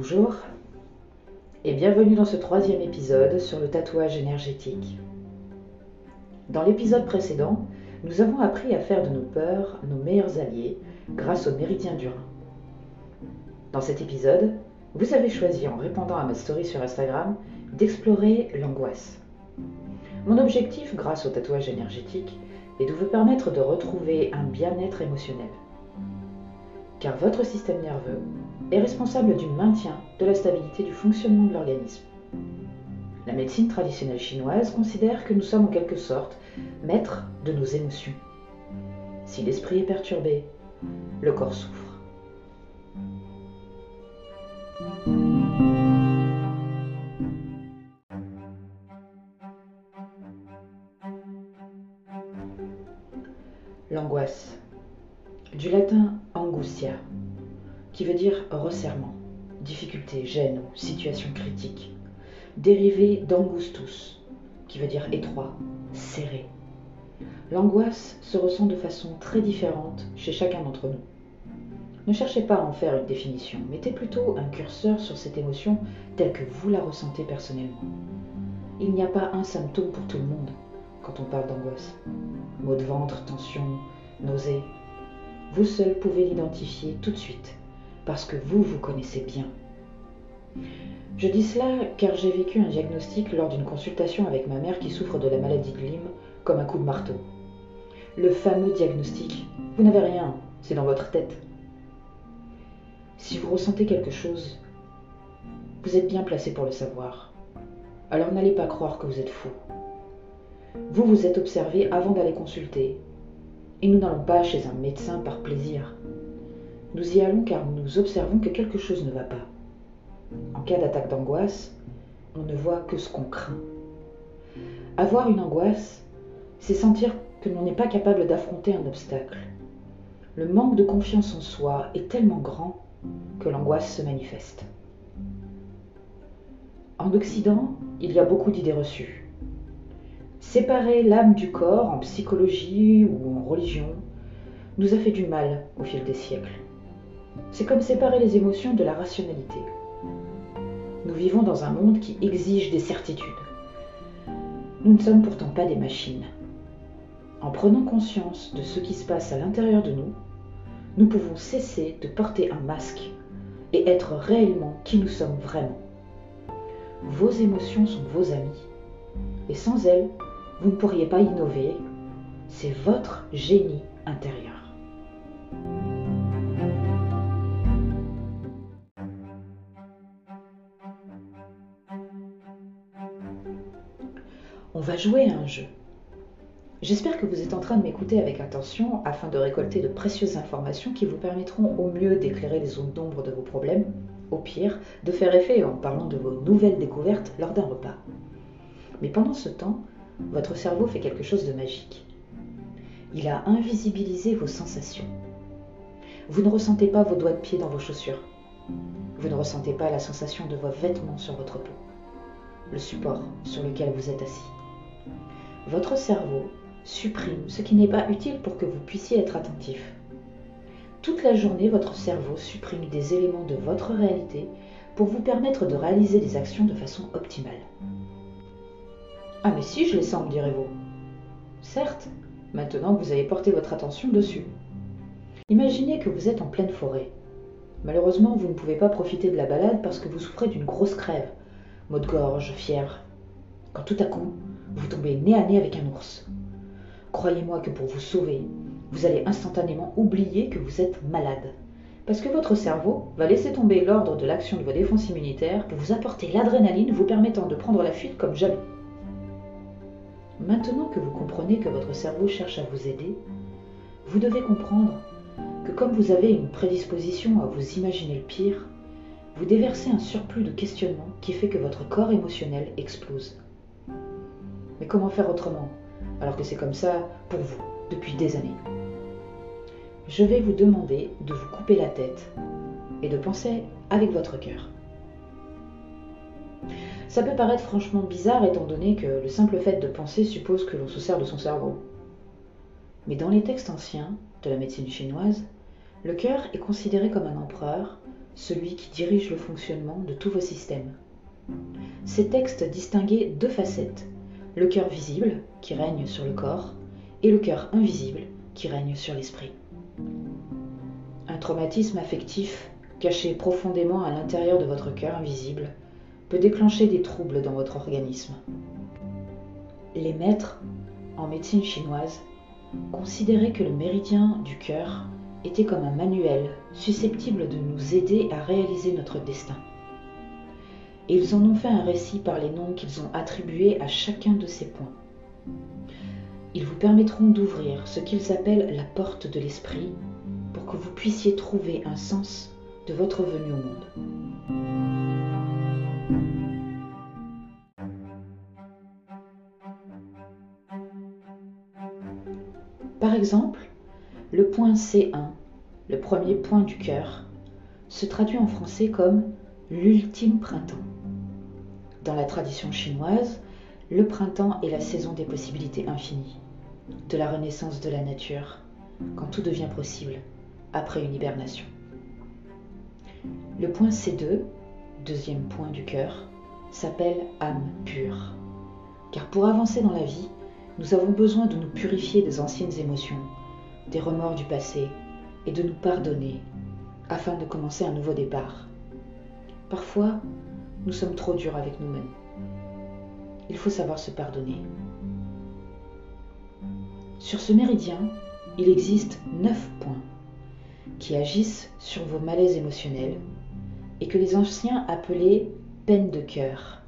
Bonjour et bienvenue dans ce troisième épisode sur le tatouage énergétique. Dans l'épisode précédent, nous avons appris à faire de nos peurs nos meilleurs alliés grâce au méridien du Rhin. Dans cet épisode, vous avez choisi en répondant à ma story sur Instagram d'explorer l'angoisse. Mon objectif grâce au tatouage énergétique est de vous permettre de retrouver un bien-être émotionnel. Car votre système nerveux est responsable du maintien de la stabilité du fonctionnement de l'organisme. La médecine traditionnelle chinoise considère que nous sommes en quelque sorte maîtres de nos émotions. Si l'esprit est perturbé, le corps souffre. L'angoisse. Du latin angustia, qui veut dire resserrement, difficulté, gêne situation critique, dérivé d'angustus, qui veut dire étroit, serré. L'angoisse se ressent de façon très différente chez chacun d'entre nous. Ne cherchez pas à en faire une définition, mettez plutôt un curseur sur cette émotion telle que vous la ressentez personnellement. Il n'y a pas un symptôme pour tout le monde quand on parle d'angoisse. Maux de ventre, tension, nausée. Vous seul pouvez l'identifier tout de suite parce que vous vous connaissez bien. Je dis cela car j'ai vécu un diagnostic lors d'une consultation avec ma mère qui souffre de la maladie de Lyme comme un coup de marteau. Le fameux diagnostic. Vous n'avez rien, c'est dans votre tête. Si vous ressentez quelque chose, vous êtes bien placé pour le savoir. Alors n'allez pas croire que vous êtes fou. Vous vous êtes observé avant d'aller consulter. Et nous n'allons pas chez un médecin par plaisir. Nous y allons car nous observons que quelque chose ne va pas. En cas d'attaque d'angoisse, on ne voit que ce qu'on craint. Avoir une angoisse, c'est sentir que l'on n'est pas capable d'affronter un obstacle. Le manque de confiance en soi est tellement grand que l'angoisse se manifeste. En Occident, il y a beaucoup d'idées reçues. Séparer l'âme du corps en psychologie ou en religion nous a fait du mal au fil des siècles. C'est comme séparer les émotions de la rationalité. Nous vivons dans un monde qui exige des certitudes. Nous ne sommes pourtant pas des machines. En prenant conscience de ce qui se passe à l'intérieur de nous, nous pouvons cesser de porter un masque et être réellement qui nous sommes vraiment. Vos émotions sont vos amis. Et sans elles, vous ne pourriez pas innover. C'est votre génie intérieur. On va jouer à un jeu. J'espère que vous êtes en train de m'écouter avec attention afin de récolter de précieuses informations qui vous permettront au mieux d'éclairer les zones d'ombre de vos problèmes, au pire de faire effet en parlant de vos nouvelles découvertes lors d'un repas. Mais pendant ce temps, votre cerveau fait quelque chose de magique. Il a invisibilisé vos sensations. Vous ne ressentez pas vos doigts de pied dans vos chaussures. Vous ne ressentez pas la sensation de vos vêtements sur votre peau, le support sur lequel vous êtes assis votre cerveau supprime ce qui n'est pas utile pour que vous puissiez être attentif. Toute la journée, votre cerveau supprime des éléments de votre réalité pour vous permettre de réaliser des actions de façon optimale. Ah mais si, je les sens, direz-vous. Certes, maintenant que vous avez porté votre attention dessus. Imaginez que vous êtes en pleine forêt. Malheureusement, vous ne pouvez pas profiter de la balade parce que vous souffrez d'une grosse crève, maux de gorge, fièvre. Tout à coup, vous tombez nez à nez avec un ours. Croyez-moi que pour vous sauver, vous allez instantanément oublier que vous êtes malade. Parce que votre cerveau va laisser tomber l'ordre de l'action de vos défenses immunitaires pour vous apporter l'adrénaline vous permettant de prendre la fuite comme jamais. Maintenant que vous comprenez que votre cerveau cherche à vous aider, vous devez comprendre que comme vous avez une prédisposition à vous imaginer le pire, vous déversez un surplus de questionnement qui fait que votre corps émotionnel explose. Comment faire autrement alors que c'est comme ça pour vous depuis des années Je vais vous demander de vous couper la tête et de penser avec votre cœur. Ça peut paraître franchement bizarre étant donné que le simple fait de penser suppose que l'on se sert de son cerveau. Mais dans les textes anciens de la médecine chinoise, le cœur est considéré comme un empereur celui qui dirige le fonctionnement de tous vos systèmes. Ces textes distinguaient deux facettes, le cœur visible, qui règne sur le corps, et le cœur invisible, qui règne sur l'esprit. Un traumatisme affectif, caché profondément à l'intérieur de votre cœur invisible, peut déclencher des troubles dans votre organisme. Les maîtres, en médecine chinoise, considéraient que le méridien du cœur était comme un manuel susceptible de nous aider à réaliser notre destin. Et ils en ont fait un récit par les noms qu'ils ont attribués à chacun de ces points. Ils vous permettront d'ouvrir ce qu'ils appellent la porte de l'esprit pour que vous puissiez trouver un sens de votre venue au monde. Par exemple, le point C1, le premier point du cœur, se traduit en français comme l'ultime printemps. Dans la tradition chinoise, le printemps est la saison des possibilités infinies, de la renaissance de la nature, quand tout devient possible, après une hibernation. Le point C2, deuxième point du cœur, s'appelle âme pure. Car pour avancer dans la vie, nous avons besoin de nous purifier des anciennes émotions, des remords du passé, et de nous pardonner, afin de commencer un nouveau départ. Parfois, nous sommes trop durs avec nous-mêmes. Il faut savoir se pardonner. Sur ce méridien, il existe neuf points qui agissent sur vos malaises émotionnels et que les anciens appelaient peine de cœur.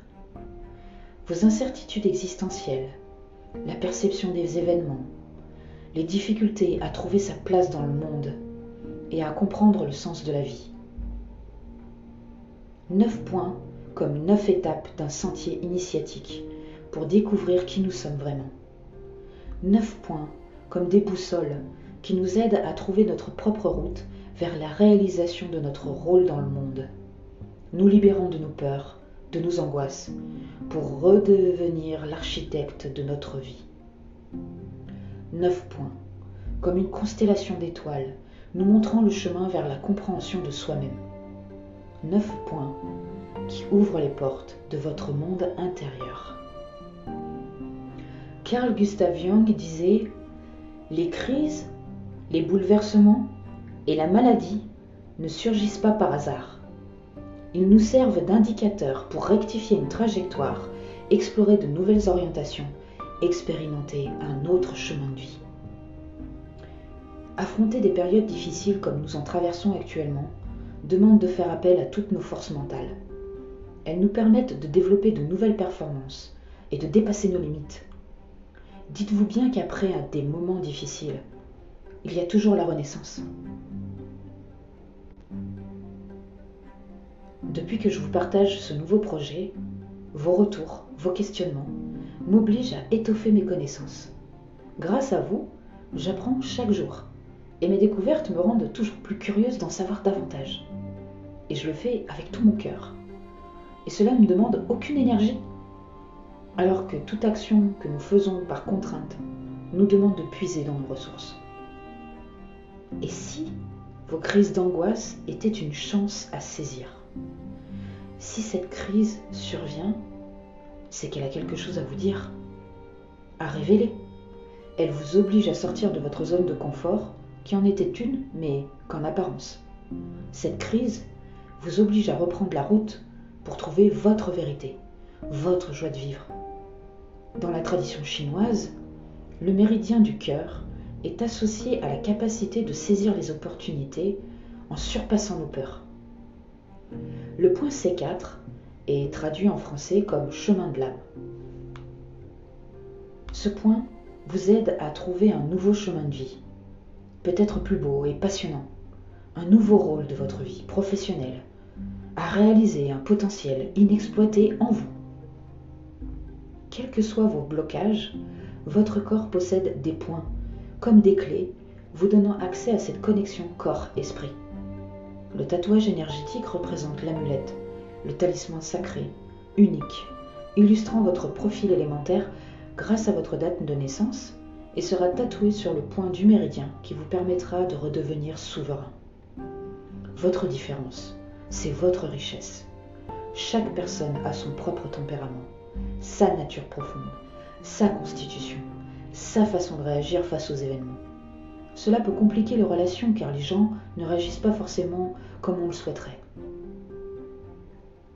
Vos incertitudes existentielles, la perception des événements, les difficultés à trouver sa place dans le monde et à comprendre le sens de la vie. Neuf points comme neuf étapes d'un sentier initiatique pour découvrir qui nous sommes vraiment. Neuf points comme des boussoles qui nous aident à trouver notre propre route vers la réalisation de notre rôle dans le monde. Nous libérons de nos peurs, de nos angoisses, pour redevenir l'architecte de notre vie. Neuf points, comme une constellation d'étoiles, nous montrant le chemin vers la compréhension de soi-même. Neuf points qui ouvrent les portes de votre monde intérieur. Carl Gustav Jung disait Les crises les bouleversements et la maladie ne surgissent pas par hasard. Ils nous servent d'indicateurs pour rectifier une trajectoire, explorer de nouvelles orientations, expérimenter un autre chemin de vie. Affronter des périodes difficiles comme nous en traversons actuellement demande de faire appel à toutes nos forces mentales. Elles nous permettent de développer de nouvelles performances et de dépasser nos limites. Dites-vous bien qu'après des moments difficiles, il y a toujours la renaissance. Depuis que je vous partage ce nouveau projet, vos retours, vos questionnements m'obligent à étoffer mes connaissances. Grâce à vous, j'apprends chaque jour et mes découvertes me rendent toujours plus curieuse d'en savoir davantage. Et je le fais avec tout mon cœur. Et cela ne demande aucune énergie. Alors que toute action que nous faisons par contrainte nous demande de puiser dans nos ressources. Et si vos crises d'angoisse étaient une chance à saisir? Si cette crise survient, c'est qu'elle a quelque chose à vous dire, à révéler. Elle vous oblige à sortir de votre zone de confort, qui en était une, mais qu'en apparence. Cette crise vous oblige à reprendre la route pour trouver votre vérité, votre joie de vivre. Dans la tradition chinoise, le méridien du cœur est associé à la capacité de saisir les opportunités en surpassant nos peurs. Le point C4 est traduit en français comme chemin de l'âme. Ce point vous aide à trouver un nouveau chemin de vie, peut-être plus beau et passionnant, un nouveau rôle de votre vie professionnelle, à réaliser un potentiel inexploité en vous. Quels que soient vos blocages, votre corps possède des points comme des clés, vous donnant accès à cette connexion corps-esprit. Le tatouage énergétique représente l'amulette, le talisman sacré, unique, illustrant votre profil élémentaire grâce à votre date de naissance et sera tatoué sur le point du méridien qui vous permettra de redevenir souverain. Votre différence, c'est votre richesse. Chaque personne a son propre tempérament, sa nature profonde, sa constitution, sa façon de réagir face aux événements. Cela peut compliquer les relations car les gens ne réagissent pas forcément comme on le souhaiterait.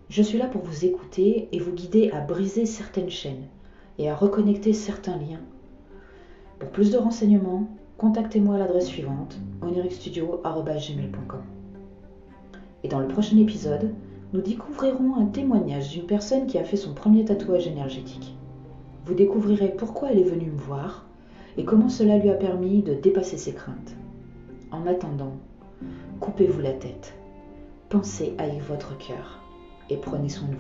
Je suis là pour vous écouter et vous guider à briser certaines chaînes et à reconnecter certains liens. Pour plus de renseignements, contactez-moi à l'adresse suivante oniricstudio.gmail.com. Et dans le prochain épisode, nous découvrirons un témoignage d'une personne qui a fait son premier tatouage énergétique. Vous découvrirez pourquoi elle est venue me voir et comment cela lui a permis de dépasser ses craintes. En attendant, coupez-vous la tête, pensez avec votre cœur et prenez soin de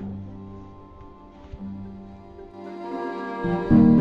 vous.